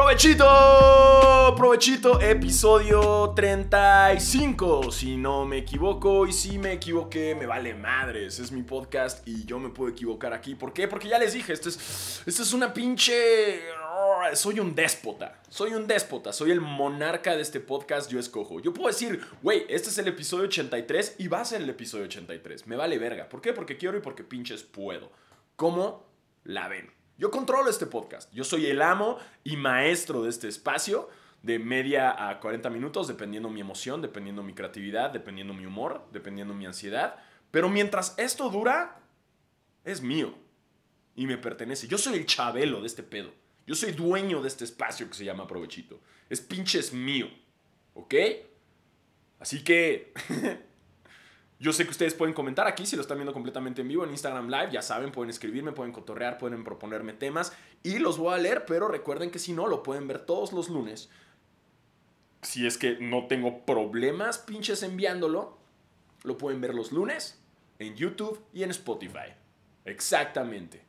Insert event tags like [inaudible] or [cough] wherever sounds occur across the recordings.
Provechito, provechito, episodio 35, si no me equivoco y si me equivoqué, me vale madres, es mi podcast y yo me puedo equivocar aquí. ¿Por qué? Porque ya les dije, esto es, esto es una pinche... Soy un déspota, soy un déspota, soy el monarca de este podcast, yo escojo. Yo puedo decir, güey, este es el episodio 83 y va a ser el episodio 83, me vale verga. ¿Por qué? Porque quiero y porque pinches puedo. ¿Cómo la ven? Yo controlo este podcast. Yo soy el amo y maestro de este espacio de media a 40 minutos, dependiendo mi emoción, dependiendo mi creatividad, dependiendo mi humor, dependiendo mi ansiedad. Pero mientras esto dura, es mío y me pertenece. Yo soy el chabelo de este pedo. Yo soy dueño de este espacio que se llama Provechito. Es pinches mío. ¿Ok? Así que [laughs] Yo sé que ustedes pueden comentar aquí si lo están viendo completamente en vivo en Instagram Live. Ya saben, pueden escribirme, pueden cotorrear, pueden proponerme temas y los voy a leer, pero recuerden que si no, lo pueden ver todos los lunes. Si es que no tengo problemas pinches enviándolo, lo pueden ver los lunes en YouTube y en Spotify. Exactamente.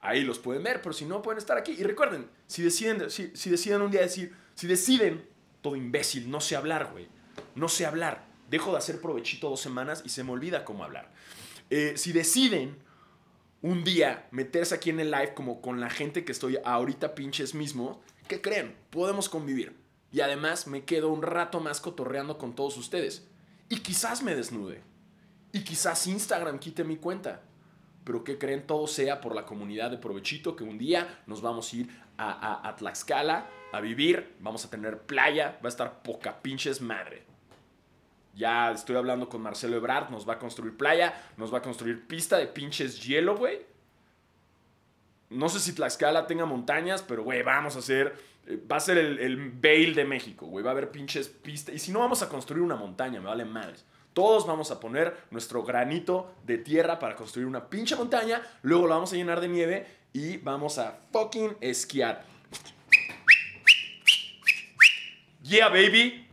Ahí los pueden ver, pero si no, pueden estar aquí. Y recuerden, si deciden, si, si deciden un día decir, si deciden, todo imbécil, no sé hablar, güey. No sé hablar dejo de hacer provechito dos semanas y se me olvida cómo hablar. Eh, si deciden un día meterse aquí en el live como con la gente que estoy ahorita pinches mismo, ¿qué creen? Podemos convivir. Y además me quedo un rato más cotorreando con todos ustedes. Y quizás me desnude. Y quizás Instagram quite mi cuenta. Pero ¿qué creen? Todo sea por la comunidad de Provechito, que un día nos vamos a ir a, a Tlaxcala a vivir, vamos a tener playa, va a estar poca pinches madre. Ya estoy hablando con Marcelo Ebrard, nos va a construir playa, nos va a construir pista de pinches hielo, güey. No sé si Tlaxcala tenga montañas, pero, güey, vamos a hacer... Eh, va a ser el, el Bale de México, güey. Va a haber pinches pistas. Y si no, vamos a construir una montaña, me vale madres. Todos vamos a poner nuestro granito de tierra para construir una pinche montaña. Luego la vamos a llenar de nieve y vamos a fucking esquiar. Yeah, baby.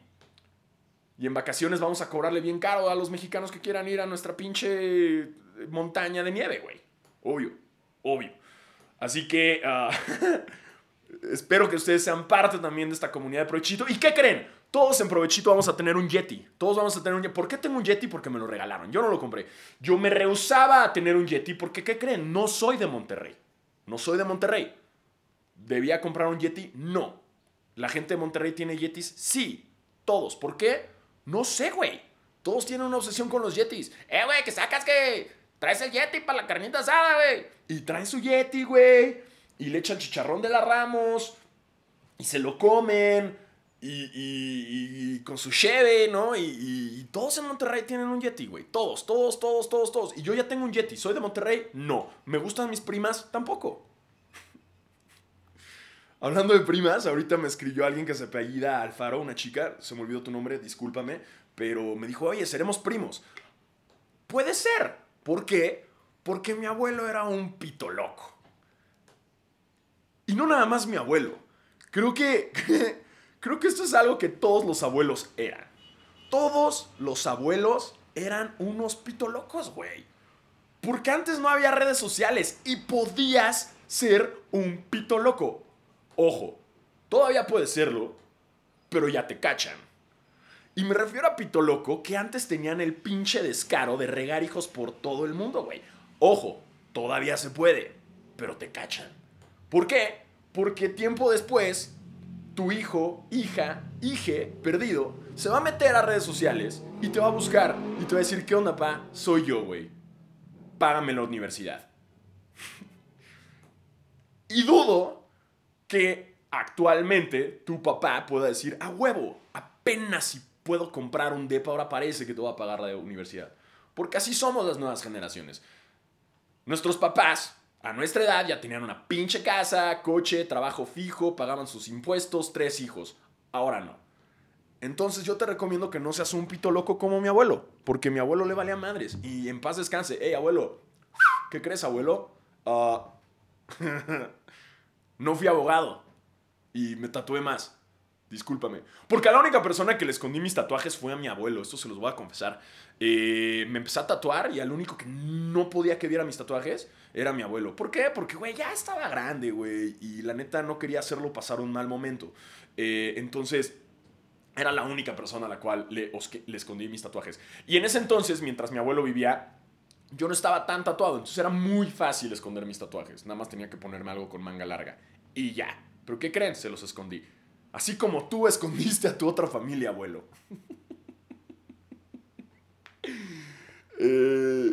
Y en vacaciones vamos a cobrarle bien caro a los mexicanos que quieran ir a nuestra pinche montaña de nieve, güey. Obvio, obvio. Así que ah, [laughs] espero que ustedes sean parte también de esta comunidad de Provechito. ¿Y qué creen? Todos en Provechito vamos a tener un Yeti. Todos vamos a tener un Yeti. ¿Por qué tengo un Yeti? Porque me lo regalaron. Yo no lo compré. Yo me rehusaba a tener un Yeti porque, ¿qué creen? No soy de Monterrey. No soy de Monterrey. ¿Debía comprar un Yeti? No. ¿La gente de Monterrey tiene Yetis? Sí. Todos. ¿Por qué? No sé, güey. Todos tienen una obsesión con los Yetis. Eh, güey, que sacas que traes el Yeti para la carnita asada, güey. Y traen su Yeti, güey. Y le echan chicharrón de la Ramos. Y se lo comen. Y, con su cheve, ¿no? Y, y, todos en Monterrey tienen un Yeti, güey. Todos, todos, todos, todos, todos. Y yo ya tengo un Yeti. ¿Soy de Monterrey? No. ¿Me gustan mis primas? Tampoco. Hablando de primas, ahorita me escribió alguien que se apellida Alfaro, una chica, se me olvidó tu nombre, discúlpame, pero me dijo, oye, seremos primos. Puede ser. ¿Por qué? Porque mi abuelo era un pito loco. Y no nada más mi abuelo. Creo que, [laughs] creo que esto es algo que todos los abuelos eran. Todos los abuelos eran unos pito locos, güey. Porque antes no había redes sociales y podías ser un pito loco. Ojo, todavía puede serlo, pero ya te cachan. Y me refiero a Pito Loco, que antes tenían el pinche descaro de regar hijos por todo el mundo, güey. Ojo, todavía se puede, pero te cachan. ¿Por qué? Porque tiempo después, tu hijo, hija, hije, perdido, se va a meter a redes sociales y te va a buscar y te va a decir, ¿qué onda, pa? Soy yo, güey. Págame la universidad. [laughs] y dudo que actualmente tu papá pueda decir, a huevo, apenas si puedo comprar un DEPA, ahora parece que te voy a pagar la universidad. Porque así somos las nuevas generaciones. Nuestros papás, a nuestra edad, ya tenían una pinche casa, coche, trabajo fijo, pagaban sus impuestos, tres hijos. Ahora no. Entonces yo te recomiendo que no seas un pito loco como mi abuelo, porque mi abuelo le valía madres. Y en paz descanse. Hey, abuelo, ¿qué crees, abuelo? Ah... [laughs] no fui abogado y me tatué más. Discúlpame. Porque a la única persona que le escondí mis tatuajes fue a mi abuelo. Esto se los voy a confesar. Eh, me empecé a tatuar y al único que no podía que viera mis tatuajes era mi abuelo. ¿Por qué? Porque, güey, ya estaba grande, güey. Y la neta no quería hacerlo pasar un mal momento. Eh, entonces, era la única persona a la cual le, le escondí mis tatuajes. Y en ese entonces, mientras mi abuelo vivía, yo no estaba tan tatuado. Entonces era muy fácil esconder mis tatuajes. Nada más tenía que ponerme algo con manga larga. Y ya. ¿Pero qué creen? Se los escondí. Así como tú escondiste a tu otra familia, abuelo. [laughs] eh,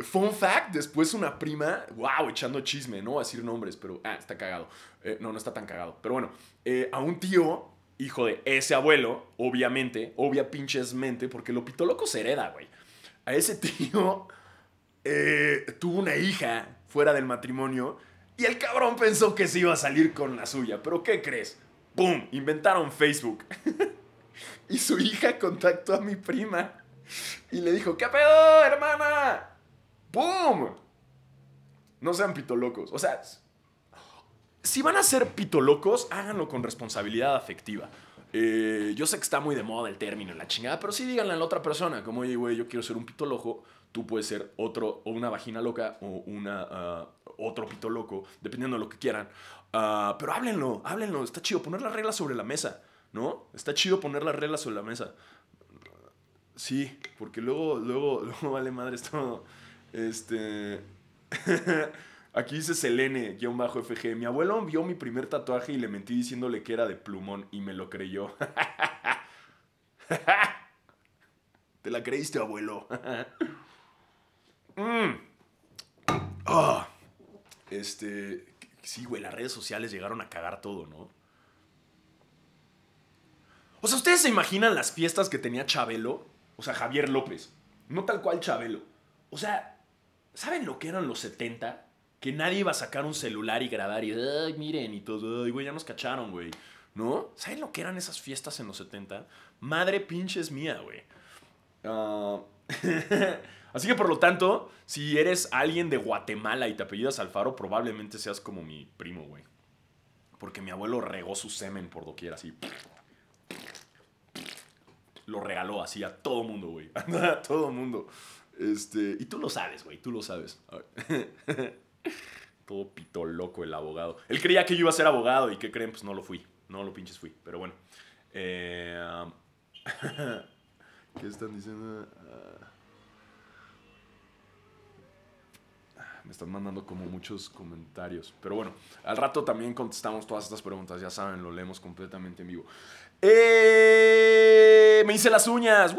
fun fact, después una prima, wow, echando chisme, no voy a decir nombres, pero, ah, está cagado. Eh, no, no está tan cagado. Pero bueno, eh, a un tío, hijo de ese abuelo, obviamente, obvia pinches mente, porque lo pito loco se hereda, güey. A ese [laughs] tío eh, tuvo una hija fuera del matrimonio y el cabrón pensó que se iba a salir con la suya. Pero ¿qué crees? ¡Pum! Inventaron Facebook. [laughs] y su hija contactó a mi prima y le dijo, ¿qué pedo, hermana? ¡Pum! No sean pitolocos. O sea, si van a ser pitolocos, háganlo con responsabilidad afectiva. Eh, yo sé que está muy de moda el término, la chingada, pero sí díganle a la otra persona, como, oye, güey, yo quiero ser un pitoloco, tú puedes ser otro, o una vagina loca, o una, uh, otro pito loco, dependiendo de lo que quieran. Uh, pero háblenlo, háblenlo, está chido poner las reglas sobre la mesa, ¿no? Está chido poner las reglas sobre la mesa. Sí, porque luego, luego, [laughs] luego vale madre esto. Este. [laughs] Aquí dice Selene, guion bajo FG. Mi abuelo vio mi primer tatuaje y le mentí diciéndole que era de plumón y me lo creyó. [laughs] Te la creíste, abuelo. Mm. Ah. Este. Sí, güey, las redes sociales llegaron a cagar todo, ¿no? O sea, ¿ustedes se imaginan las fiestas que tenía Chabelo? O sea, Javier López. No tal cual Chabelo. O sea, ¿saben lo que eran los 70? Que nadie iba a sacar un celular y grabar y, ay, miren, y todo, ay, güey, ya nos cacharon, güey. ¿No? ¿Saben lo que eran esas fiestas en los 70? Madre pinches mía, güey. Ah... [laughs] Así que por lo tanto, si eres alguien de Guatemala y te apellidas Alfaro, probablemente seas como mi primo, güey. Porque mi abuelo regó su semen por doquier, así. Lo regaló así a todo mundo, güey. [laughs] A todo mundo. Este, y tú lo sabes, güey, tú lo sabes. [laughs] todo pito loco el abogado. Él creía que yo iba a ser abogado y ¿qué creen? Pues no lo fui. No lo pinches fui. Pero bueno. Eh, [laughs] ¿Qué están diciendo? Ah. Me están mandando como muchos comentarios. Pero bueno, al rato también contestamos todas estas preguntas, ya saben, lo leemos completamente en vivo. Eh, me hice las uñas,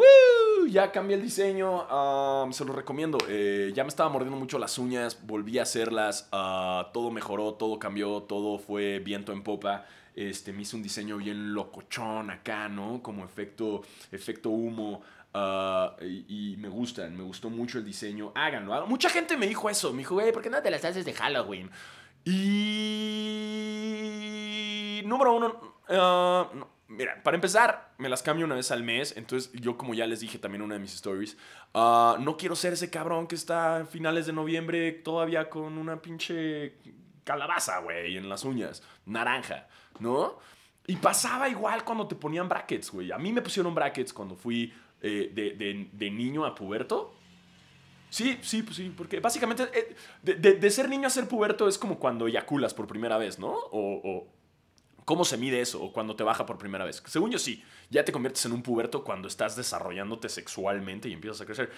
ya cambié el diseño, se lo recomiendo. Eh, ya me estaba mordiendo mucho las uñas, volví a hacerlas, ah, todo mejoró, todo cambió, todo fue viento en popa. Este, me hice un diseño bien locochón acá, ¿no? Como efecto, efecto humo. Ah, y, me gustan, me gustó mucho el diseño. Háganlo, Mucha gente me dijo eso. Me dijo, güey, ¿por qué no te las haces de Halloween? Y. Número uno. Ah, mira, para empezar, me las cambio una vez al mes. Entonces, yo, como ya les dije también en una de mis stories, ah, no quiero ser ese cabrón que está a finales de noviembre todavía con una pinche calabaza, güey, en las uñas. Naranja, ¿no? Y pasaba igual cuando te ponían brackets, güey. A mí me pusieron brackets cuando fui eh, de, niño a puberto. Sí, sí, pues sí, porque básicamente eh, de, ser niño a ser puberto es como cuando eyaculas por primera vez, ¿no? O, cómo se mide eso, o cuando te baja por primera vez. Según yo sí, ya te conviertes en un puberto cuando estás desarrollándote sexualmente y empiezas a crecer.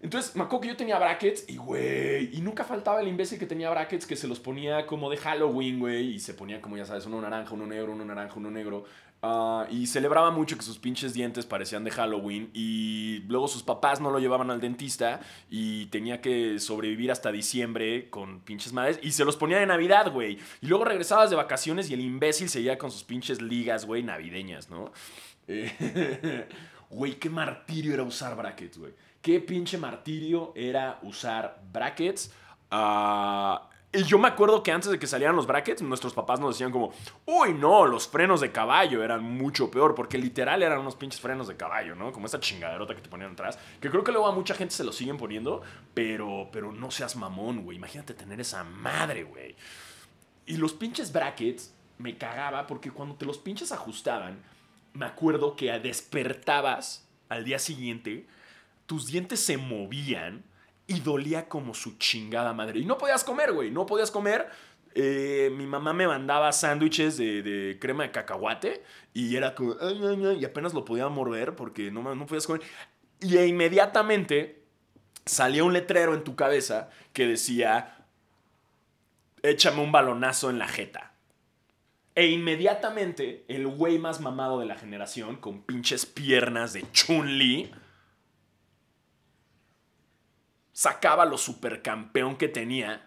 Entonces, me acuerdo que yo tenía brackets y, güey, y nunca faltaba el imbécil que tenía brackets que se los ponía como de Halloween, güey, y se ponía como, ya sabes, uno naranja, uno negro, uno naranja, uno negro. Ah, y celebraba mucho que sus pinches dientes parecían de Halloween y luego sus papás no lo llevaban al dentista y tenía que sobrevivir hasta diciembre con pinches madres y se los ponía de Navidad, güey. Y luego regresabas de vacaciones y el imbécil seguía con sus pinches ligas, güey, navideñas, ¿no? [laughs] Güey, qué martirio era usar brackets, güey. Qué pinche martirio era usar brackets. Ah, y yo me acuerdo que antes de que salieran los brackets, nuestros papás nos decían como, uy, no, los frenos de caballo eran mucho peor, porque literal eran unos pinches frenos de caballo, ¿no? Como esa chingaderota que te ponían atrás, que creo que luego a mucha gente se lo siguen poniendo, pero, pero no seas mamón, güey. Imagínate tener esa madre, güey. Y los pinches brackets me cagaba porque cuando te los pinches ajustaban, me acuerdo que despertabas al día siguiente, tus dientes se movían y dolía como su chingada madre. Y no podías comer, güey, no podías comer. Eh, mi mamá me mandaba sándwiches de, crema de cacahuate y era como, y apenas lo podía morder porque no, no podías comer. Y inmediatamente salía un letrero en tu cabeza que decía, échame un balonazo en la jeta. E inmediatamente el güey más mamado de la generación, con pinches piernas de Chun-Li, sacaba lo supercampeón que tenía,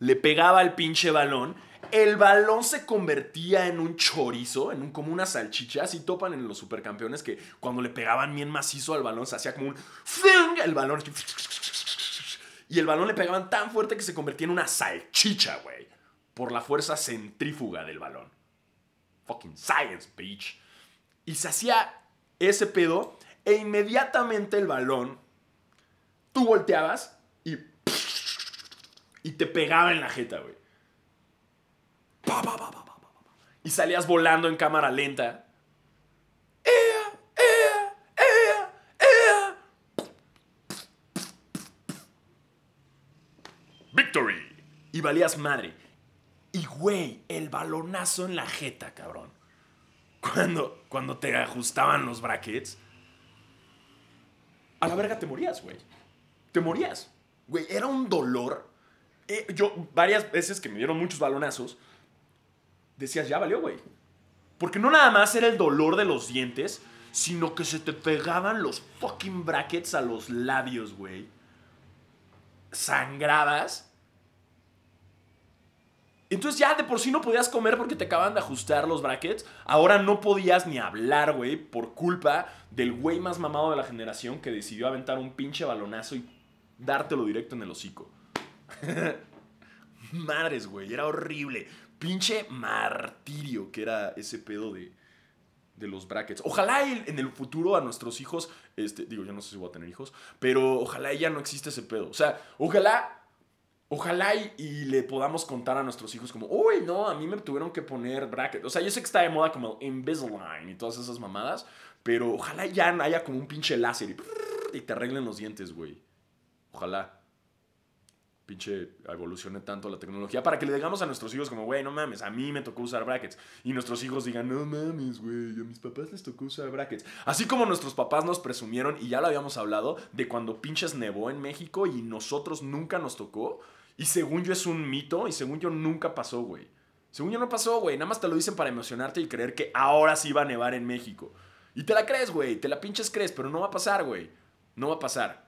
le pegaba el pinche balón, el balón se convertía en un chorizo, en un, como una salchicha, así topan en los supercampeones que cuando le pegaban bien macizo al balón se hacía como un... El balón... Y el balón le pegaban tan fuerte que se convertía en una salchicha, güey. Por la fuerza centrífuga del balón. Fucking science, bitch. Y se hacía ese pedo e inmediatamente el balón, tú volteabas y... Y te pegaba en la jeta, güey. Y salías volando en cámara lenta. Victory. Y valías madre. Y güey, el balonazo en la jeta, cabrón. Cuando, cuando te ajustaban los brackets. A la verga te morías, güey. Te morías. Güey, era un dolor. Eh, yo, varias veces que me dieron muchos balonazos, decías, ya valió, güey. Porque no nada más era el dolor de los dientes, sino que se te pegaban los fucking brackets a los labios, güey. Sangrabas. Entonces ya de por sí no podías comer porque te acaban de ajustar los brackets. Ahora no podías ni hablar, güey, por culpa del güey más mamado de la generación que decidió aventar un pinche balonazo y dártelo directo en el hocico. [laughs] Madres, güey, era horrible. Pinche martirio que era ese pedo de, de los brackets. Ojalá en el futuro a nuestros hijos, este, digo, yo no sé si voy a tener hijos, pero ojalá ya no existe ese pedo. O sea, ojalá, ojalá y, le podamos contar a nuestros hijos como, uy, no, a mí me tuvieron que poner brackets. O sea, yo sé que está de moda como el Invisalign y todas esas mamadas, pero ojalá ya haya como un pinche láser y, y te arreglen los dientes, güey. Ojalá pinche evolucione tanto la tecnología para que le digamos a nuestros hijos como, güey, no mames, a mí me tocó usar brackets. Y nuestros hijos digan, no mames, güey, a mis papás les tocó usar brackets. Así como nuestros papás nos presumieron, y ya lo habíamos hablado, de cuando pinches nevó en México y nosotros nunca nos tocó. Y según yo es un mito, y según yo nunca pasó, güey. Según yo no pasó, güey. Nada más te lo dicen para emocionarte y creer que ahora sí va a nevar en México. Y te la crees, güey. Te la pinches crees, pero no va a pasar, güey. No va a pasar.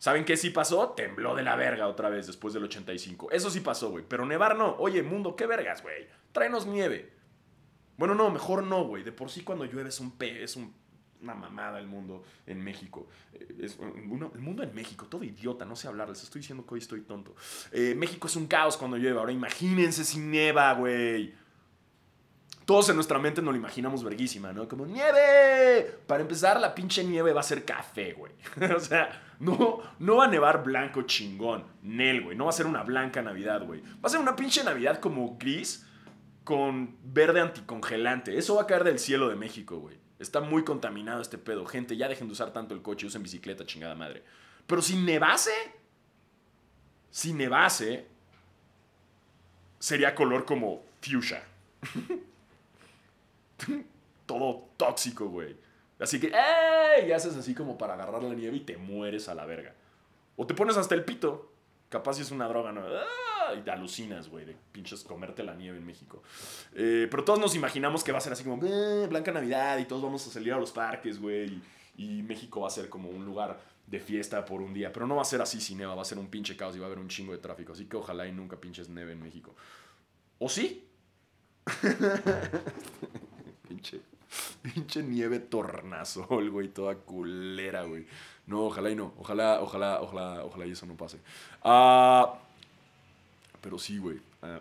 ¿Saben qué sí pasó? Tembló de la verga otra vez después del 85. Eso sí pasó, güey. Pero nevar no. Oye, mundo, ¿qué vergas, güey? Tráenos nieve. Bueno, no, mejor no, güey. De por sí cuando llueve es un pe, es una mamada el mundo en México. Eh, es el mundo en México, todo idiota, no sé hablar, les estoy diciendo que hoy estoy tonto. Eh, México es un caos cuando llueve. Ahora imagínense si nieva, güey. Todos en nuestra mente nos lo imaginamos verguísima, ¿no? Como nieve. Para empezar, la pinche nieve va a ser café, güey. [laughs] o sea, no, no va a nevar blanco chingón. Nel, güey. No va a ser una blanca Navidad, güey. Va a ser una pinche Navidad como gris con verde anticongelante. Eso va a caer del cielo de México, güey. Está muy contaminado este pedo. Gente, ya dejen de usar tanto el coche, usen bicicleta, chingada madre. Pero si nevase, si nevase, sería color como fuchsia. [laughs] [laughs] todo tóxico, güey. Así que, ¡ey! Y haces así como para agarrar la nieve y te mueres a la verga. O te pones hasta el pito. Capaz si es una droga, ¿no? ¡Ah! Y te alucinas, güey, de pinches comerte la nieve en México. Eh, pero todos nos imaginamos que va a ser así como, eh, Blanca Navidad y todos vamos a salir a los parques, güey. Y, México va a ser como un lugar de fiesta por un día. Pero no va a ser así sin neva, va a ser un pinche caos y va a haber un chingo de tráfico. Así que ojalá y nunca pinches neve en México. ¿O sí? [laughs] pinche, [laughs] pinche nieve tornasol, güey, toda culera, güey. No, ojalá y no. Ojalá, ojalá, ojalá, ojalá y eso no pase. Ah, pero sí, güey. Ah,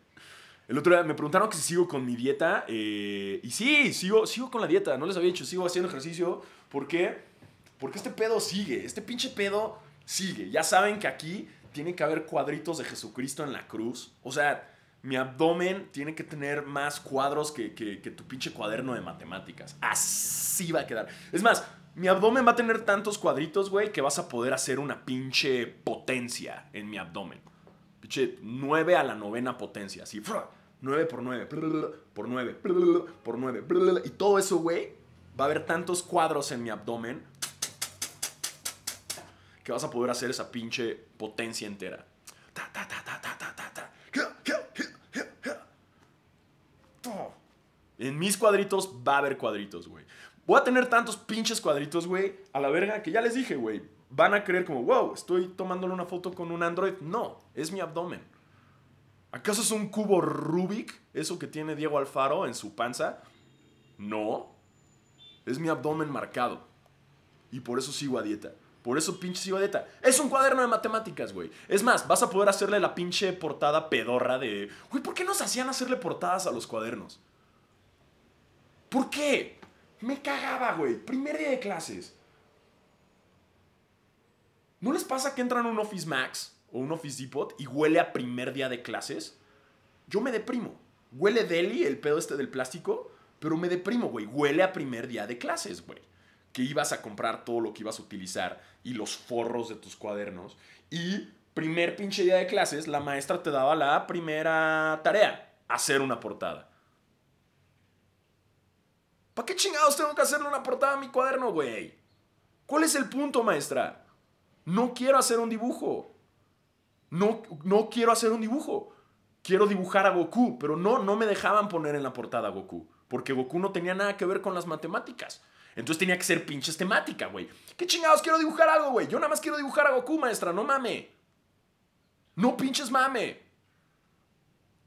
[laughs] el otro día me preguntaron que si sigo con mi dieta. Eh, y sí, sigo, sigo con la dieta. No les había dicho, sigo haciendo ejercicio. ¿Por qué? Porque este pedo sigue. Este pinche pedo sigue. Ya saben que aquí tiene que haber cuadritos de Jesucristo en la cruz. O sea, mi abdomen tiene que tener más cuadros que, que, tu pinche cuaderno de matemáticas. Así va a quedar. Es más, mi abdomen va a tener tantos cuadritos, güey, que vas a poder hacer una pinche potencia en mi abdomen. Pinche 9 a la novena potencia, así. 9 por 9, por 9, por 9. Y todo eso, güey, va a haber tantos cuadros en mi abdomen que vas a poder hacer esa pinche potencia entera. Ta, ta, ta, ta. En mis cuadritos va a haber cuadritos, güey. Voy a tener tantos pinches cuadritos, güey, a la verga, que ya les dije, güey. Van a creer como, wow, estoy tomándole una foto con un Android. No, es mi abdomen. ¿Acaso es un cubo Rubik, eso que tiene Diego Alfaro en su panza? No. Es mi abdomen marcado. Y por eso sigo a dieta. Por eso pinche sigo a dieta. Es un cuaderno de matemáticas, güey. Es más, vas a poder hacerle la pinche portada pedorra de... Güey, ¿por qué nos hacían hacerle portadas a los cuadernos? ¿Por qué? Me cagaba, güey. Primer día de clases. ¿No les pasa que entran a un Office Max o un Office Depot y huele a primer día de clases? Yo me deprimo. Huele deli, el pedo este del plástico, pero me deprimo, güey. Huele a primer día de clases, güey. Que ibas a comprar todo lo que ibas a utilizar y los forros de tus cuadernos. Y primer pinche día de clases, la maestra te daba la primera tarea, hacer una portada. ¿Para qué chingados tengo que hacerle una portada a mi cuaderno, güey? ¿Cuál es el punto, maestra? No quiero hacer un dibujo. No, no quiero hacer un dibujo. Quiero dibujar a Goku, pero no, no me dejaban poner en la portada a Goku. Porque Goku no tenía nada que ver con las matemáticas. Entonces tenía que ser pinches temática, güey. ¿Qué chingados quiero dibujar algo, güey? Yo nada más quiero dibujar a Goku, maestra, no mame. No pinches mame.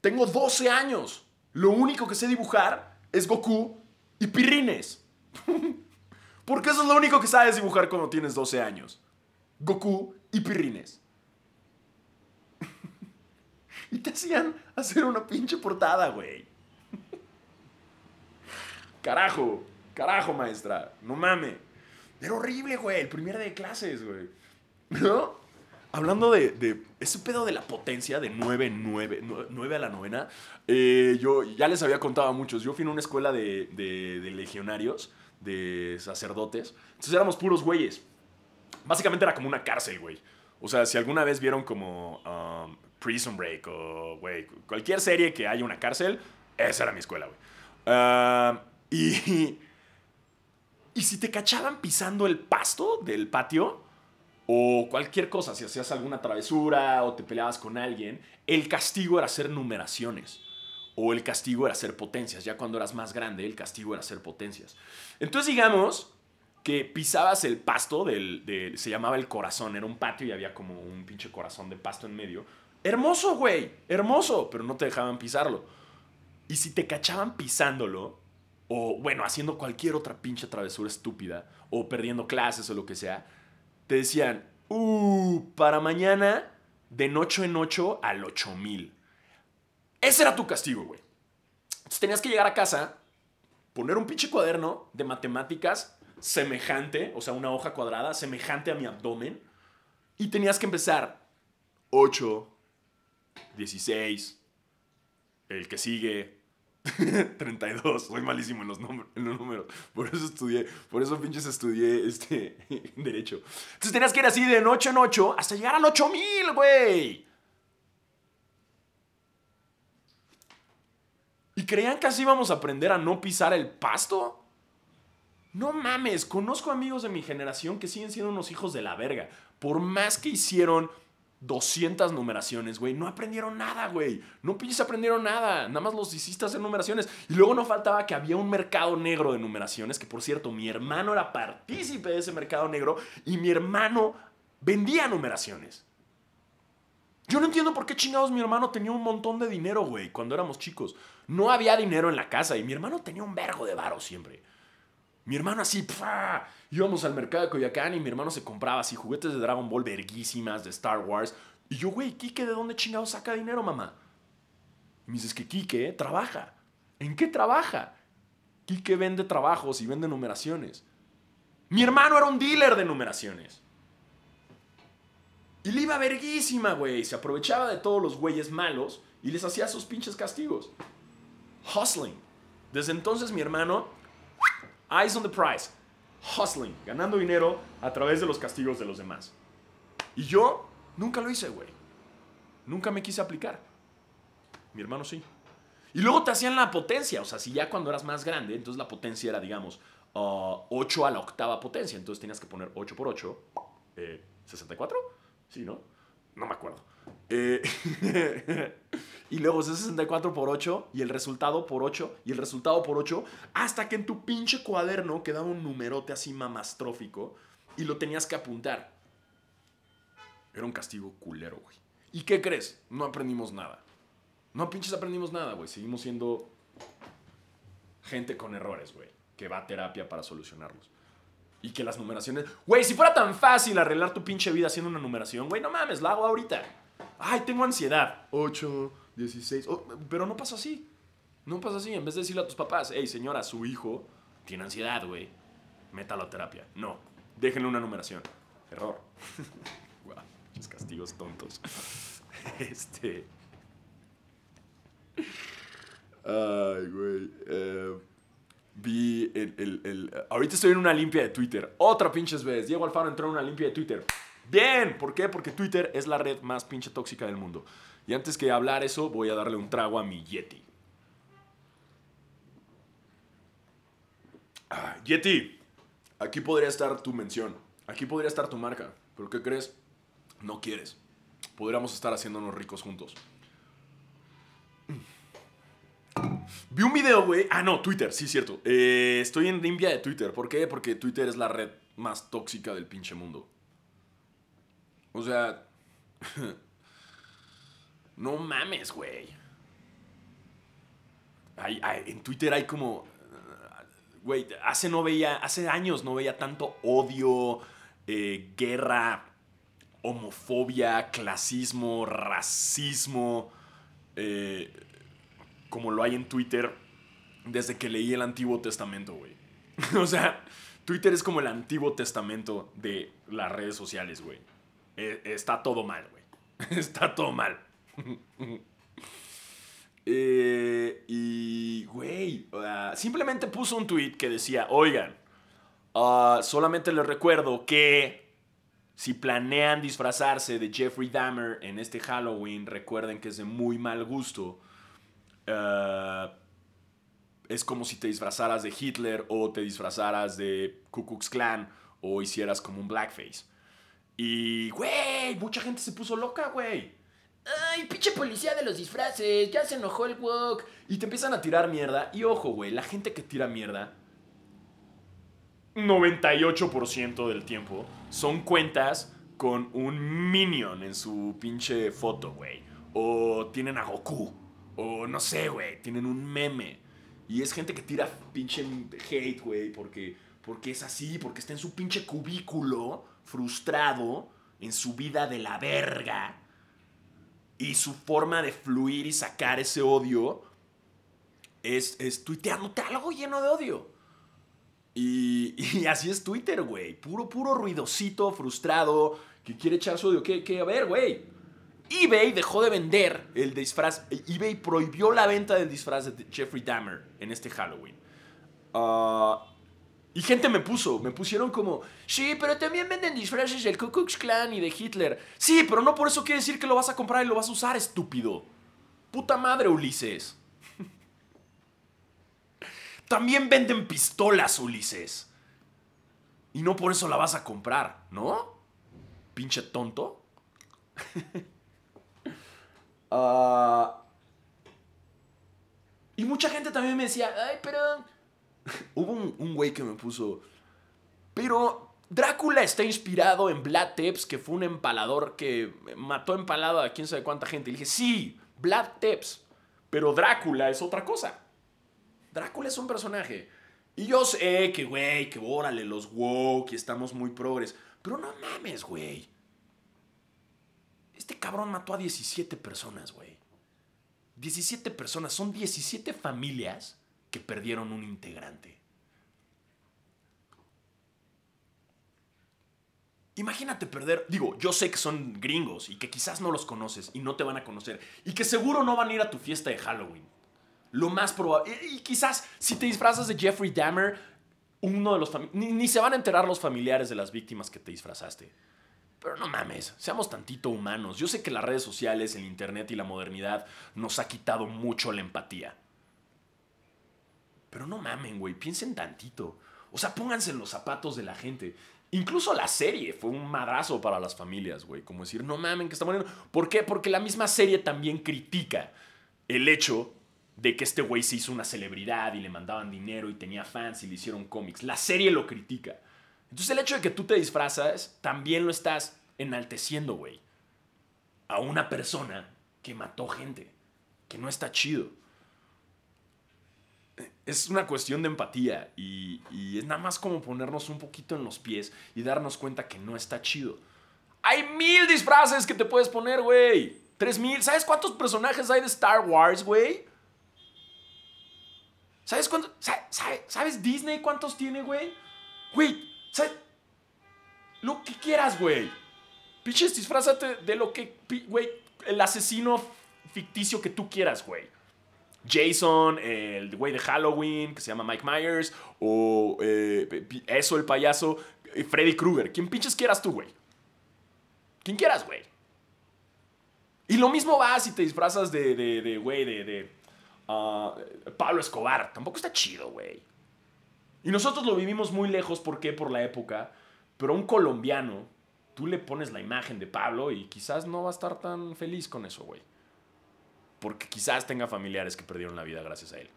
Tengo 12 años. Lo único que sé dibujar es Goku y pirrines. [laughs] Porque eso es lo único que sabes dibujar cuando tienes 12 años. Goku y pirrines. [laughs] y te hacían hacer una pinche portada, güey. [laughs] Carajo, carajo, maestra. No mame. Era horrible, güey. El primer día de clases, güey. ¿No? Hablando de, ese pedo de la potencia de 9, 9, 9 a la novena, eh, yo ya les había contado a muchos. Yo fui a una escuela de, de, legionarios, de sacerdotes. Entonces éramos puros güeyes. Básicamente era como una cárcel, güey. O sea, si alguna vez vieron como um, Prison Break o, güey, cualquier serie que haya una cárcel, esa era mi escuela, güey. Uh, y, [laughs] y si te cachaban pisando el pasto del patio, o cualquier cosa, si hacías alguna travesura o te peleabas con alguien, el castigo era hacer numeraciones o el castigo era hacer potencias. Ya cuando eras más grande, el castigo era hacer potencias. Entonces digamos que pisabas el pasto del, se llamaba el corazón, era un patio y había como un pinche corazón de pasto en medio. Hermoso, güey, hermoso, pero no te dejaban pisarlo. Y si te cachaban pisándolo, o bueno, haciendo cualquier otra pinche travesura estúpida, o perdiendo clases o lo que sea, te decían, uh, para mañana, de noche en 8 al 8000. Ese era tu castigo, güey. Entonces tenías que llegar a casa, poner un pinche cuaderno de matemáticas semejante, o sea, una hoja cuadrada semejante a mi abdomen, y tenías que empezar 8, 16, el que sigue, [laughs] 32, soy malísimo en los, en los números. Por eso estudié, por eso pinches estudié este, [laughs] derecho. Entonces tenías que ir así de noche en 8 hasta llegar al 8000, güey. ¿Y creían que así íbamos a aprender a no pisar el pasto? No mames, conozco amigos de mi generación que siguen siendo unos hijos de la verga. Por más que hicieron 200 numeraciones, güey. No aprendieron nada, güey. No pinches aprendieron nada. Nada más los hiciste hacer numeraciones. Y luego no faltaba que había un mercado negro de numeraciones, que por cierto, mi hermano era partícipe de ese mercado negro y mi hermano vendía numeraciones. Yo no entiendo por qué chingados mi hermano tenía un montón de dinero, güey, cuando éramos chicos. No había dinero en la casa y mi hermano tenía un vergo de varo siempre. Mi hermano así, íbamos al mercado de Coyacán y mi hermano se compraba así juguetes de Dragon Ball verguísimas, de Star Wars. Y yo, güey, Kike, ¿de dónde chingados saca dinero, mamá? Y me dices que Kike trabaja. ¿En qué trabaja? Kike vende trabajos y vende numeraciones. Mi hermano era un dealer de numeraciones. Y le iba verguísima, güey. Se aprovechaba de todos los güeyes malos y les hacía sus pinches castigos. Hustling. Desde entonces mi hermano, eyes on the prize. Hustling, ganando dinero a través de los castigos de los demás. Y yo nunca lo hice, güey. Nunca me quise aplicar. Mi hermano sí. Y luego te hacían la potencia. O sea, si ya cuando eras más grande, entonces la potencia era, digamos, 8 uh, a la octava potencia. Entonces tenías que poner 8 por 8. Eh, ¿64? Sí, ¿no? No me acuerdo. Eh, [laughs] y luego es 64 por 8 y el resultado por 8 y el resultado por 8 hasta que en tu pinche cuaderno quedaba un numerote así mamastrófico y lo tenías que apuntar. Era un castigo culero, güey. ¿Y qué crees? No aprendimos nada. No pinches aprendimos nada, güey. Seguimos siendo gente con errores, güey. Que va a terapia para solucionarlos. Y que las numeraciones. Güey, si fuera tan fácil arreglar tu pinche vida haciendo una numeración, güey, no mames, la hago ahorita. Ay, tengo ansiedad. 8, 16. pero no pasa así. No pasa así. En vez de decirle a tus papás, hey, señora, su hijo tiene ansiedad, güey. Métalo a terapia. No. Déjenle una numeración. Error. [laughs] wow, castigos tontos. [laughs] este. Ay, güey. Eh, vi el, Ahorita estoy en una limpia de Twitter. Otra pinches vez. Diego Alfaro entró en una limpia de Twitter. Bien. ¿Por qué? Porque Twitter es la red más pinche tóxica del mundo. Y antes que hablar eso, voy a darle un trago a mi Yeti. Ah, Yeti. Aquí podría estar tu mención. Aquí podría estar tu marca. ¿Pero qué crees? No quieres. Podríamos estar haciéndonos ricos juntos. Vi un video, güey. Ah, no, Twitter, sí, cierto. Eh, estoy en limpia de Twitter. ¿Por qué? Porque Twitter es la red más tóxica del pinche mundo. O sea. [laughs] no mames, güey. en Twitter hay como. Güey, hace no veía. Hace años no veía tanto odio, eh, guerra, homofobia, clasismo, racismo. Eh, como lo hay en Twitter desde que leí el Antiguo Testamento, güey. [laughs] o sea, Twitter es como el Antiguo Testamento de las redes sociales, güey. E, está todo mal, güey. [laughs] está todo mal. [laughs] Eh, y, güey, simplemente puso un tweet que decía, oigan, ah, solamente les recuerdo que si planean disfrazarse de Jeffrey Dahmer en este Halloween, recuerden que es de muy mal gusto eh, es como si te disfrazaras de Hitler o te disfrazaras de Ku Klux Klan o hicieras como un blackface. Y, güey, mucha gente se puso loca, güey. Ay, pinche policía de los disfraces, ya se enojó el walk. Y te empiezan a tirar mierda. Y ojo, güey, la gente que tira mierda, 98% del tiempo, son cuentas con un minion en su pinche foto, güey. O tienen a Goku. O no sé, güey, tienen un meme. Y es gente que tira pinche hate, güey, porque, porque es así, porque está en su pinche cubículo, frustrado, en su vida de la verga. Y su forma de fluir y sacar ese odio es, es tuiteándote algo lleno de odio. Y, [laughs] y así es Twitter, güey. Puro, puro ruidosito, frustrado, que quiere echar su odio. ¿Qué, qué? A ver, güey eBay dejó de vender el disfraz. eBay prohibió la venta del disfraz de Jeffrey Dahmer en este Halloween. Ah, y gente me puso, me pusieron como, sí, pero también venden disfraces del Ku Klux Klan y de Hitler. Sí, pero no por eso quiere decir que lo vas a comprar y lo vas a usar, estúpido. Puta madre, Ulises. [laughs] también venden pistolas, Ulises. Y no por eso la vas a comprar, ¿no? Pinche tonto. [laughs] Ah, y mucha gente también me decía, ay, pero... Hubo un, güey que me puso, pero Drácula está inspirado en Vlad Tepes, que fue un empalador que mató empalado a quién sabe cuánta gente. Y dije, sí, Vlad Tepes, pero Drácula es otra cosa. Drácula es un personaje. Y yo sé que, güey, que órale, los woke, y estamos muy progres. Pero no mames, güey. Este cabrón mató a 17 personas, güey. 17 personas, son 17 familias que perdieron un integrante. Imagínate perder, digo, yo sé que son gringos y que quizás no los conoces y no te van a conocer y que seguro no van a ir a tu fiesta de Halloween. Lo más probable, y, quizás si te disfrazas de Jeffrey Dahmer, uno de los ni, ni se van a enterar los familiares de las víctimas que te disfrazaste. Pero no mames, seamos tantito humanos. Yo sé que las redes sociales, el internet y la modernidad nos ha quitado mucho la empatía. Pero no mamen, güey, piensen tantito. O sea, pónganse en los zapatos de la gente. Incluso la serie fue un madrazo para las familias, güey. Como decir, no mamen, que está muriendo. ¿Por qué? Porque la misma serie también critica el hecho de que este güey se hizo una celebridad y le mandaban dinero y tenía fans y le hicieron cómics. La serie lo critica. Entonces el hecho de que tú te disfrazas, también lo estás enalteciendo, güey. A una persona que mató gente, que no está chido es una cuestión de empatía y, es nada más como ponernos un poquito en los pies y darnos cuenta que no está chido. Hay mil disfraces que te puedes poner, güey. Tres mil. ¿Sabes cuántos personajes hay de Star Wars, güey? ¿Sabes cuántos? ¿Sabes Disney cuántos tiene, güey? Güey, ¿sabes? Lo que quieras, güey. Piches, disfrázate de lo que, güey, el asesino ficticio que tú quieras, güey. Jason, el güey de Halloween, que se llama Mike Myers, o eh, eso, el payaso, Freddy Krueger. Quien pinches quieras tú, güey. Quien quieras, güey. Y lo mismo va si te disfrazas de, de, güey, de, de, ah, Pablo Escobar. Tampoco está chido, güey. Y nosotros lo vivimos muy lejos, ¿por qué? Por la época. Pero a un colombiano, tú le pones la imagen de Pablo y quizás no va a estar tan feliz con eso, güey porque quizás tenga familiares que perdieron la vida gracias a él.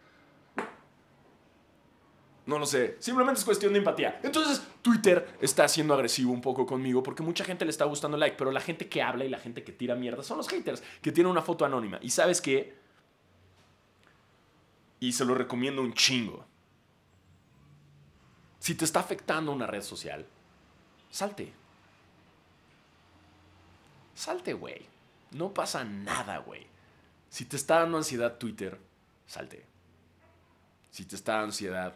No lo sé, simplemente es cuestión de empatía. Entonces, Twitter está siendo agresivo un poco conmigo porque mucha gente le está gustando like, pero la gente que habla y la gente que tira mierda son los haters, que tienen una foto anónima. ¿Y sabes qué? Y se lo recomiendo un chingo. Si te está afectando una red social, salte. Salte, güey. No pasa nada, güey. Si te está dando ansiedad Twitter, salte. Si te está dando ansiedad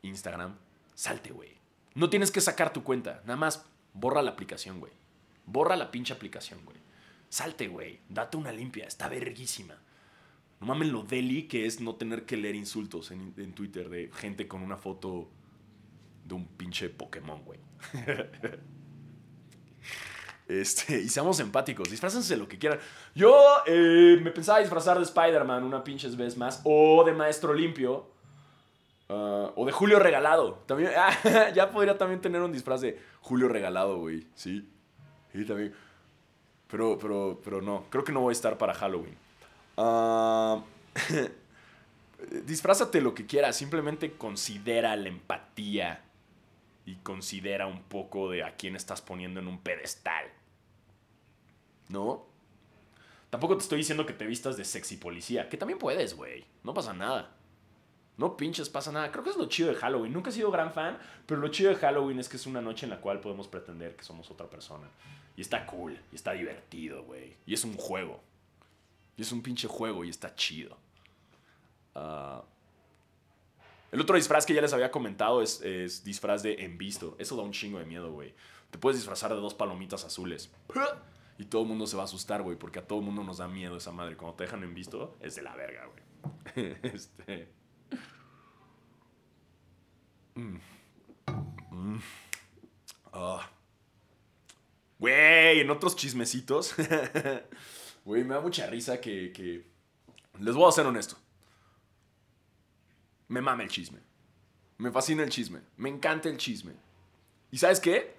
Instagram, salte, güey. No tienes que sacar tu cuenta. Nada más borra la aplicación, güey. Borra la pinche aplicación, güey. Salte, güey. Date una limpia. Está verguísima. No mames lo deli que es no tener que leer insultos en, en Twitter de gente con una foto de un pinche Pokémon, güey. [laughs] Este, y seamos empáticos, disfrázense lo que quieran. Yo eh, me pensaba disfrazar de Spider-Man una pinches vez más, o de Maestro Limpio, ah, o de Julio Regalado. También, [laughs] ah, ya podría también tener un disfraz de Julio Regalado, güey. Sí, sí, también. Pero, pero, pero no, creo que no voy a estar para Halloween. Uh, [laughs] disfrázate lo que quieras, simplemente considera la empatía y considera un poco de a quién estás poniendo en un pedestal. ¿No? Tampoco te estoy diciendo que te vistas de sexy policía, que también puedes, güey. No pasa nada. No pinches, pasa nada. Creo que es lo chido de Halloween. Nunca he sido gran fan, pero lo chido de Halloween es que es una noche en la cual podemos pretender que somos otra persona. Y está cool, y está divertido, güey. Y es un juego. Y es un pinche juego y está chido. Ah, el otro disfraz que ya les había comentado es, es disfraz de envisto. Eso da un chingo de miedo, güey. Te puedes disfrazar de dos palomitas azules. Y todo el mundo se va a asustar, güey, porque a todo el mundo nos da miedo esa madre. Cuando te dejan en visto, es de la verga, güey. [laughs] este. Ah. Güey, en otros chismecitos. [laughs] Güey, me da mucha risa que, que. Les voy a ser honesto. Me mama el chisme. Me fascina el chisme. Me encanta el chisme. ¿Y sabes qué?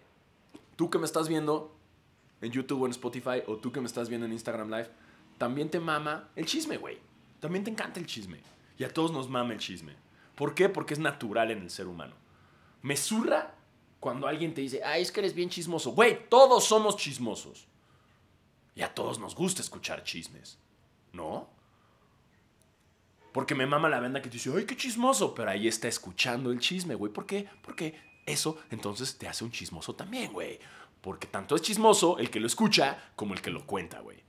Tú que me estás viendo en YouTube o en Spotify, o tú que me estás viendo en Instagram Live, también te mama el chisme, güey. También te encanta el chisme. Y a todos nos mama el chisme. ¿Por qué? Porque es natural en el ser humano. Me zurra cuando alguien te dice, ay, es que eres bien chismoso. Güey, todos somos chismosos. Y a todos nos gusta escuchar chismes. ¿No? Porque me mama la banda que te dice, ay, qué chismoso. Pero ahí está escuchando el chisme, güey. ¿Por qué? Porque eso entonces te hace un chismoso también, güey. Porque tanto es chismoso el que lo escucha como el que lo cuenta, güey.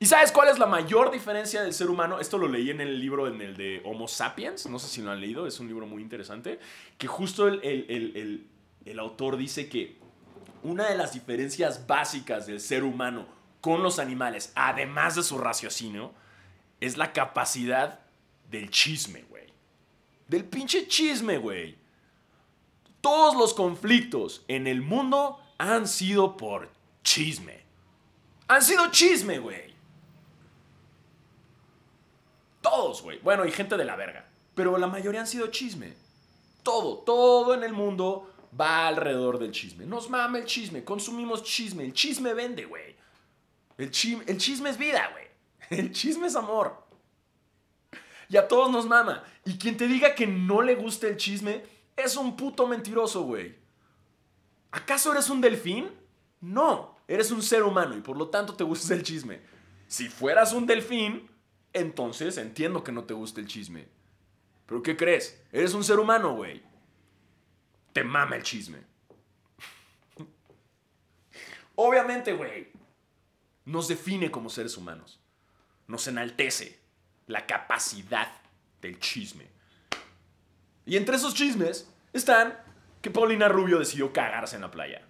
¿Y sabes cuál es la mayor diferencia del ser humano? Esto lo leí en el libro, en el de Homo Sapiens. No sé si lo han leído, es un libro muy interesante. Que justo el, el autor dice que una de las diferencias básicas del ser humano con los animales, además de su raciocinio, es la capacidad del chisme, güey. Del pinche chisme, güey. Todos los conflictos en el mundo han sido por chisme. Han sido chisme, güey. Todos, güey. Bueno, y gente de la verga. Pero la mayoría han sido chisme. Todo, todo en el mundo va alrededor del chisme. Nos mama el chisme, consumimos chisme. El chisme vende, güey. El, el chisme es vida, güey. [laughs] El chisme es amor. Y a todos nos mama. Y quien te diga que no le gusta el chisme es un puto mentiroso, güey. ¿Acaso eres un delfín? No, eres un ser humano y por lo tanto te gusta el chisme. Si fueras un delfín, entonces entiendo que no te guste el chisme. Pero ¿qué crees? Eres un ser humano, güey. Te mama el chisme. [laughs] Obviamente, güey, nos define como seres humanos. Nos enaltece la capacidad del chisme. Y entre esos chismes están que Paulina Rubio decidió cagarse en la playa.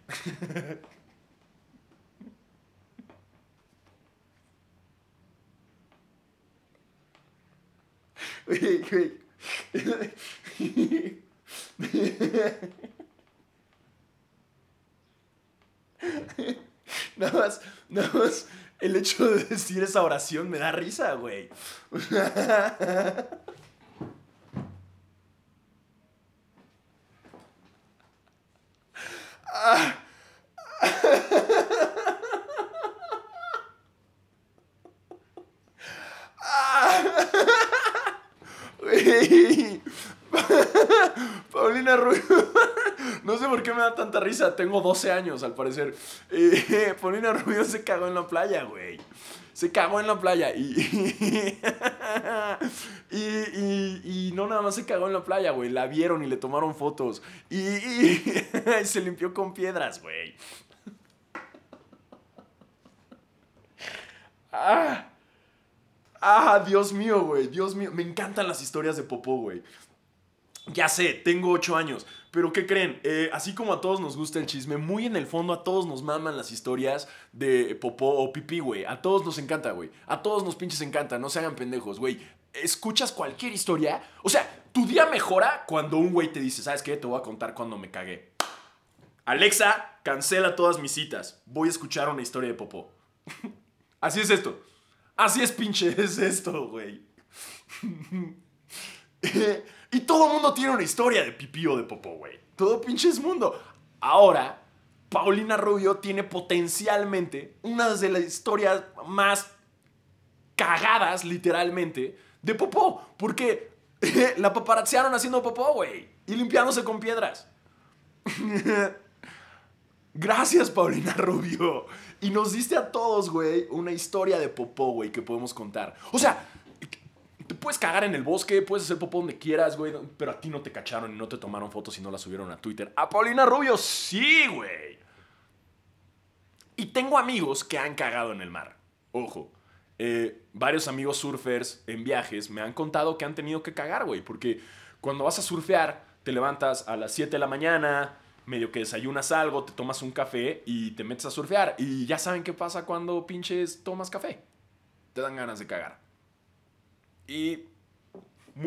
Nada más, nada más el hecho de decir esa oración me da risa, güey. [laughs] Paulina Rubio. No sé por qué me da tanta risa. Tengo 12 años, al parecer. [laughs] Paulina Rubio se cagó en la playa, güey. Se cagó en la playa. [laughs] Y, y, no nada más se cagó en la playa, güey. La vieron y le tomaron fotos. Y, [laughs] se limpió con piedras, güey. Ah. Ah, Dios mío, güey. Dios mío. Me encantan las historias de Popó, güey. Ya sé, tengo 8 años. Pero ¿qué creen? Eh, así como a todos nos gusta el chisme, muy en el fondo a todos nos maman las historias de popó o pipí, güey. A todos nos encanta, güey. A todos nos pinches encanta, no se hagan pendejos, güey. Escuchas cualquier historia. O sea, tu día mejora cuando un güey te dice, ¿sabes qué? Te voy a contar cuando me cagué. Alexa, cancela todas mis citas. Voy a escuchar una historia de popó. [laughs] Así es esto. Así es pinche, [laughs] es esto, güey. [laughs] y todo mundo tiene una historia de pipí o de popó, güey. Todo pinche es mundo. Ahora, Paulina Rubio tiene potencialmente una de las historias más cagadas, literalmente, de popó. Porque [laughs] la paparazziaron haciendo popó, güey. Y limpiándose con piedras. [laughs] Gracias, Paulina Rubio. Y nos diste a todos, güey, una historia de popó, güey, que podemos contar. O sea, puedes cagar en el bosque, puedes hacer popó donde quieras, güey, pero a ti no te cacharon y no te tomaron fotos y no las subieron a Twitter. A Paulina Rubio, sí, güey. Y tengo amigos que han cagado en el mar. Ojo. Eh, varios amigos surfers en viajes me han contado que han tenido que cagar, güey, porque cuando vas a surfear, te levantas a las 7 de la mañana, medio que desayunas algo, te tomas un café y te metes a surfear. Y ya saben qué pasa cuando pinches tomas café. Te dan ganas de cagar. Y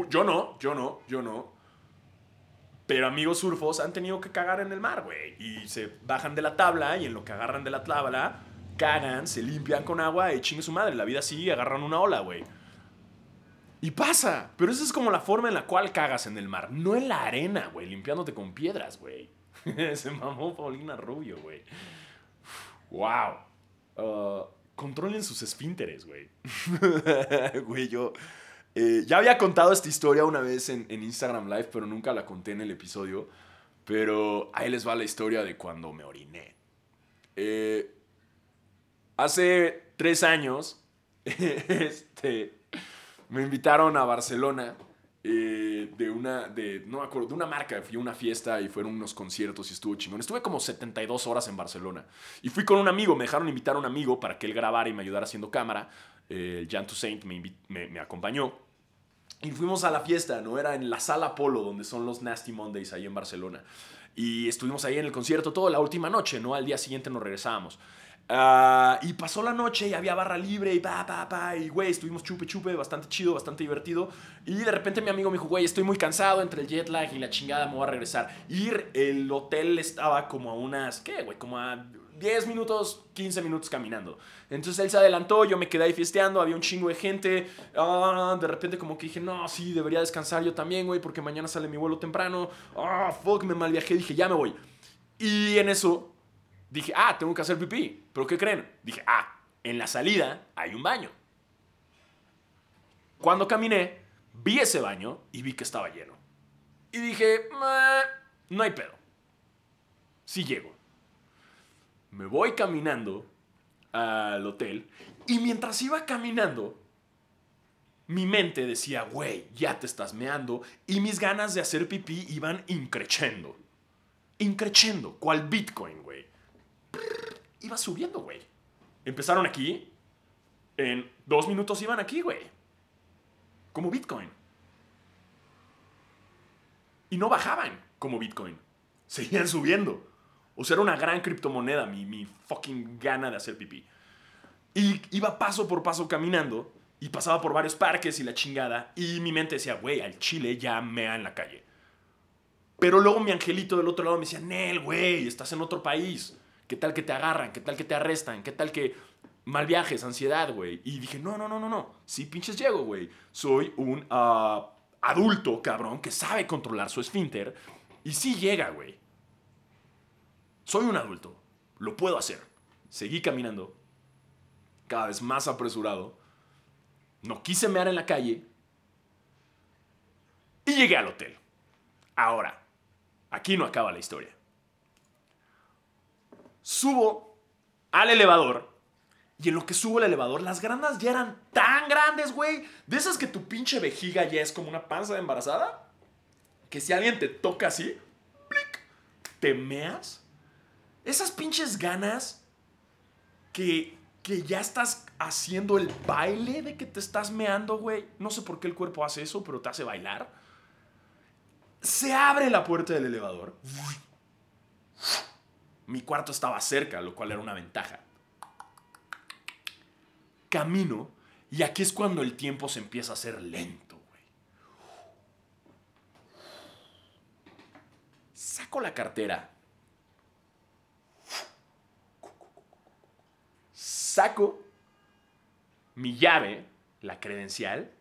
yo no, yo no, yo no. Pero amigos surfos han tenido que cagar en el mar, güey. Y se bajan de la tabla y en lo que agarran de la tabla, cagan, se limpian con agua y chingue su madre. La vida sigue, agarran una ola, güey. Y pasa. Pero esa es como la forma en la cual cagas en el mar. No en la arena, güey, limpiándote con piedras, güey. [laughs] Se mamó Paulina Rubio, güey. Wow. Uh, controlen sus esfínteres, güey. [laughs] güey, yo... Eh, ya había contado esta historia una vez en, Instagram Live, pero nunca la conté en el episodio. Pero ahí les va la historia de cuando me oriné. Eh, hace tres años, [laughs] este, me invitaron a Barcelona eh, de una, de, no me acuerdo, de una marca. Fui a una fiesta y fueron unos conciertos y estuvo chingón. Estuve como 72 horas en Barcelona. Y fui con un amigo, me dejaron invitar a un amigo para que él grabara y me ayudara haciendo cámara. Eh, Jan Toussaint me, me, me, acompañó. Y fuimos a la fiesta, ¿no? Era en la sala Polo, donde son los Nasty Mondays ahí en Barcelona. Y estuvimos ahí en el concierto toda la última noche, ¿no? Al día siguiente nos regresábamos. Ah, y pasó la noche y había barra libre y pa, pa, pa. Y güey, estuvimos chupe, chupe, bastante chido, bastante divertido. Y de repente mi amigo me dijo, güey, estoy muy cansado entre el jet lag y la chingada, me voy a regresar. Y el hotel estaba como a unas, ¿qué, güey? Como a 10 minutos, 15 minutos caminando. Entonces él se adelantó, yo me quedé ahí fiesteando, había un chingo de gente. Ah, de repente como que dije, no, sí, debería descansar yo también, güey, porque mañana sale mi vuelo temprano. Ah, fuck, me mal viajé, dije, ya me voy. Y en eso dije, ah, tengo que hacer pipí. ¿Pero qué creen? Dije, ah, en la salida hay un baño. Cuando caminé, vi ese baño y vi que estaba lleno. Y dije, no hay pedo. Sí llego. Me voy caminando al hotel y mientras iba caminando, mi mente decía, güey, ya te estás meando y mis ganas de hacer pipí iban increchendo. Increchendo, cual Bitcoin, güey. Iba subiendo, güey. Empezaron aquí, en dos minutos iban aquí, güey. Como Bitcoin. Y no bajaban como Bitcoin. Seguían subiendo. O sea, era una gran criptomoneda mi, mi fucking gana de hacer pipí. Y iba paso por paso caminando y pasaba por varios parques y la chingada. Y mi mente decía, güey, al chile ya mea en la calle. Pero luego mi angelito del otro lado me decía, Nel, güey, estás en otro país. ¿Qué tal que te agarran? ¿Qué tal que te arrestan? ¿Qué tal que mal viajes, ansiedad, güey? Y dije, no, no, no, no, no. Sí, pinches llego, güey. Soy un ah, adulto, cabrón, que sabe controlar su esfínter. Y sí llega, güey. Soy un adulto. Lo puedo hacer. Seguí caminando. Cada vez más apresurado. No quise mear en la calle. Y llegué al hotel. Ahora, aquí no acaba la historia. Subo al elevador. Y en lo que subo el elevador, las granas ya eran tan grandes, güey. De esas que tu pinche vejiga ya es como una panza de embarazada. Que si alguien te toca así, te meas esas pinches ganas que, que ya estás haciendo el baile de que te estás meando, güey. No sé por qué el cuerpo hace eso, pero te hace bailar. Se abre la puerta del elevador. Mi cuarto estaba cerca, lo cual era una ventaja. Camino y aquí es cuando el tiempo se empieza a hacer lento, güey. Saco la cartera saco mi llave, la credencial,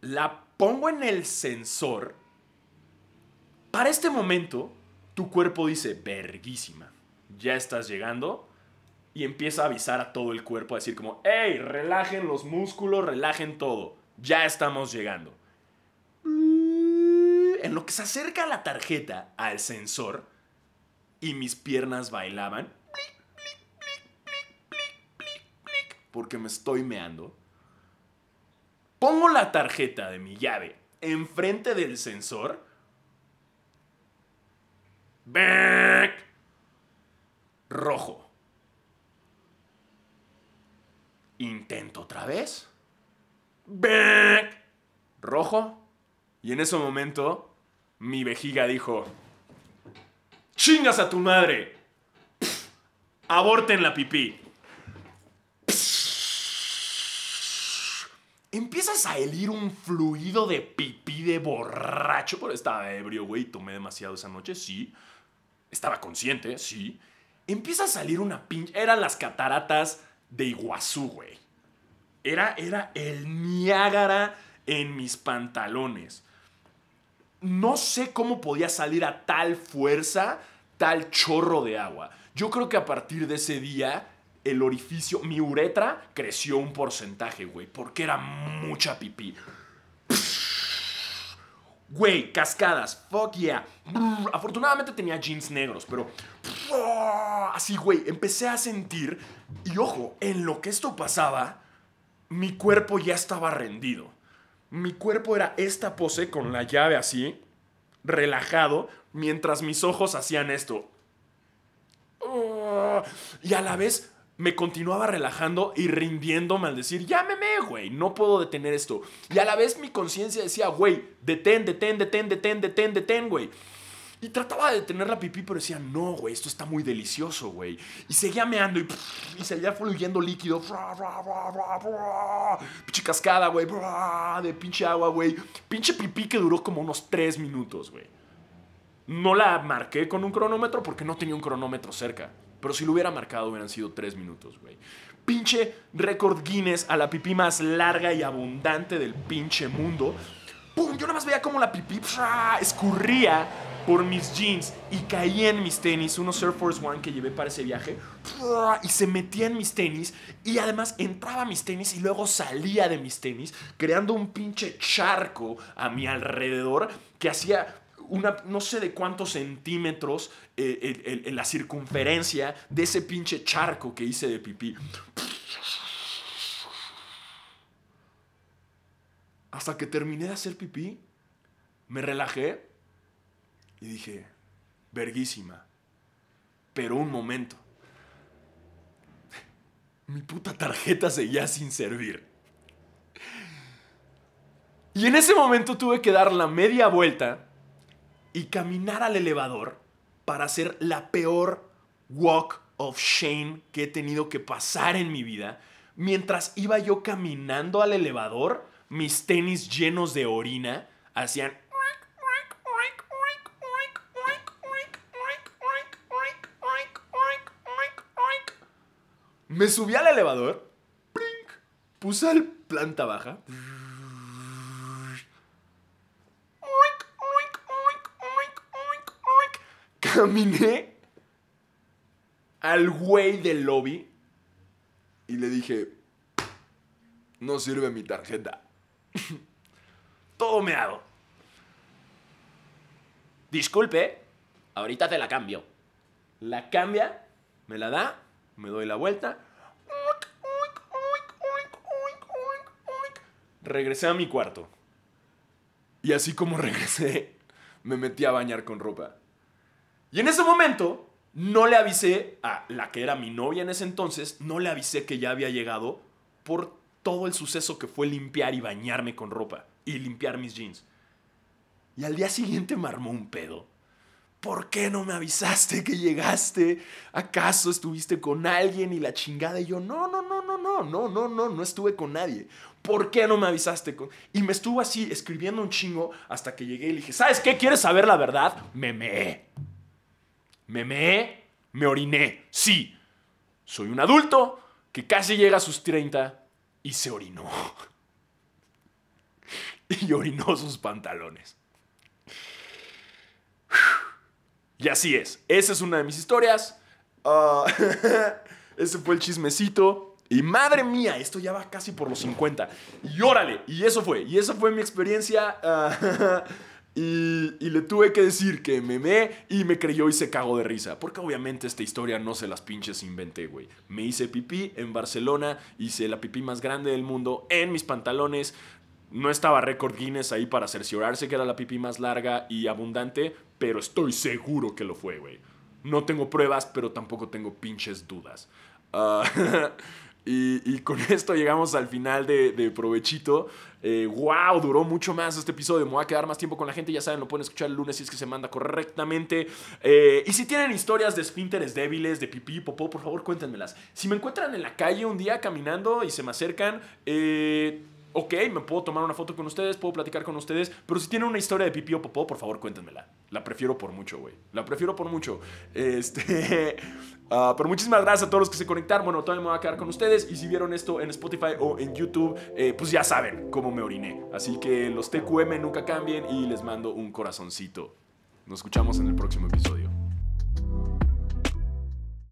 la pongo en el sensor. Para este momento, tu cuerpo dice, verguísima, ya estás llegando. Y empieza a avisar a todo el cuerpo, a decir como, hey, relajen los músculos, relajen todo, ya estamos llegando. En lo que se acerca la tarjeta al sensor, y mis piernas bailaban. Porque me estoy meando. Pongo la tarjeta de mi llave enfrente del sensor. Rojo. Intento otra vez. Rojo. Y en ese momento mi vejiga dijo, chingas a tu madre. aborten la pipí. Empiezas a helir un fluido de pipí de borracho. Pero estaba ebrio, güey. Tomé demasiado esa noche, sí. Estaba consciente, sí. Empieza a salir una pinche. Eran las cataratas de Iguazú, güey. Era, era el Niágara en mis pantalones. No sé cómo podía salir a tal fuerza tal chorro de agua. Yo creo que a partir de ese día, el orificio, mi uretra creció un porcentaje, güey, porque era mucha pipí. Güey, cascadas, fuck yeah. Afortunadamente tenía jeans negros, pero así, güey, empecé a sentir, y ojo, en lo que esto pasaba, mi cuerpo ya estaba rendido. Mi cuerpo era esta pose con la llave así, relajado, mientras mis ojos hacían esto. y a la vez me continuaba relajando y rindiéndome al decir, llámeme, güey, no puedo detener esto. Y a la vez mi conciencia decía, güey, detén, detén, detén, detén, detén, detén, güey. Y trataba de detener la pipí, pero decía, no, güey, esto está muy delicioso, güey. Y seguía meando y, y seguía fluyendo líquido. Pinche cascada, güey. De pinche agua, güey. Pinche pipí que duró como unos tres minutos, güey. No la marqué con un cronómetro porque no tenía un cronómetro cerca. Pero si lo hubiera marcado hubieran sido tres minutos, güey. Pinche récord Guinness a la pipí más larga y abundante del pinche mundo. ¡Pum! Yo nada más veía como la pipí escurría por mis jeans y caía en mis tenis, unos Air Force One que llevé para ese viaje, y se metía en mis tenis y además entraba a mis tenis y luego salía de mis tenis, creando un pinche charco a mi alrededor que hacía una, no sé de cuántos centímetros eh, en la circunferencia de ese pinche charco que hice de pipí. Hasta que terminé de hacer pipí, me relajé y dije, verguísima. Pero un momento. [laughs] Mi puta tarjeta seguía sin servir. Y en ese momento tuve que dar la media vuelta y caminar al elevador para hacer la peor walk of shame que he tenido que pasar en mi vida. Mientras iba yo caminando al elevador, mis tenis llenos de orina hacían... Me subí al elevador, puse al planta baja. Caminé al güey del lobby y le dije, no sirve mi tarjeta. [laughs] Todo me hago. Disculpe, ahorita te la cambio. La cambia, me la da, me doy la vuelta. Regresé a mi cuarto. Y así como [laughs] regresé, me metí a bañar con ropa. Y en ese momento, no le avisé a la que era mi novia en ese entonces, no le avisé que ya había llegado por todo el suceso que fue limpiar y bañarme con ropa y limpiar mis jeans. Y al día siguiente me armó un pedo. ¿Por qué no me avisaste que llegaste? ¿Acaso estuviste con alguien y la chingada? Y yo, no, no, no, no, no, no, no, no, no estuve con nadie. ¿Por qué no me avisaste? Y me estuvo así escribiendo un chingo hasta que llegué y le dije, ¿sabes qué? ¿Quieres saber la verdad? Me meé. Me meé, me oriné. Sí, soy un adulto que casi llega a sus 30 y se orinó. [laughs] y orinó sus pantalones. Y así es. Esa es una de mis historias. Ah, [laughs] ese fue el chismecito. Y madre mía, esto ya va casi por los 50. Y órale, y eso fue. Y esa fue mi experiencia. Ah, [laughs] y, le tuve que decir que me me y me creyó y se cagó de risa. Porque obviamente esta historia no se las pinches inventé, güey. Me hice pipí en Barcelona, hice la pipí más grande del mundo en mis pantalones. No estaba récord Guinness ahí para cerciorarse que era la pipí más larga y abundante, pero estoy seguro que lo fue, güey. No tengo pruebas, pero tampoco tengo pinches dudas. [laughs] Uh, Y, con esto llegamos al final de, Provechito. ¡Wow! Eh, duró mucho más este episodio. Me voy a quedar más tiempo con la gente. Ya saben, lo pueden escuchar el lunes si es que se manda correctamente. Eh, y si tienen historias de esfínteres débiles, de pipí, popó, por favor cuéntenmelas. Si me encuentran en la calle un día caminando y se me acercan, eh ok, me puedo tomar una foto con ustedes, puedo platicar con ustedes, pero si tienen una historia de pipí o popó, por favor cuéntenmela. La prefiero por mucho, güey. La prefiero por mucho. Este. Uh, [laughs] pero muchísimas gracias a todos los que se conectaron. Bueno, todavía me voy a quedar con ustedes. Y si vieron esto en Spotify o en YouTube, eh, pues ya saben cómo me oriné. Así que los TQM nunca cambien y les mando un corazoncito. Nos escuchamos en el próximo episodio.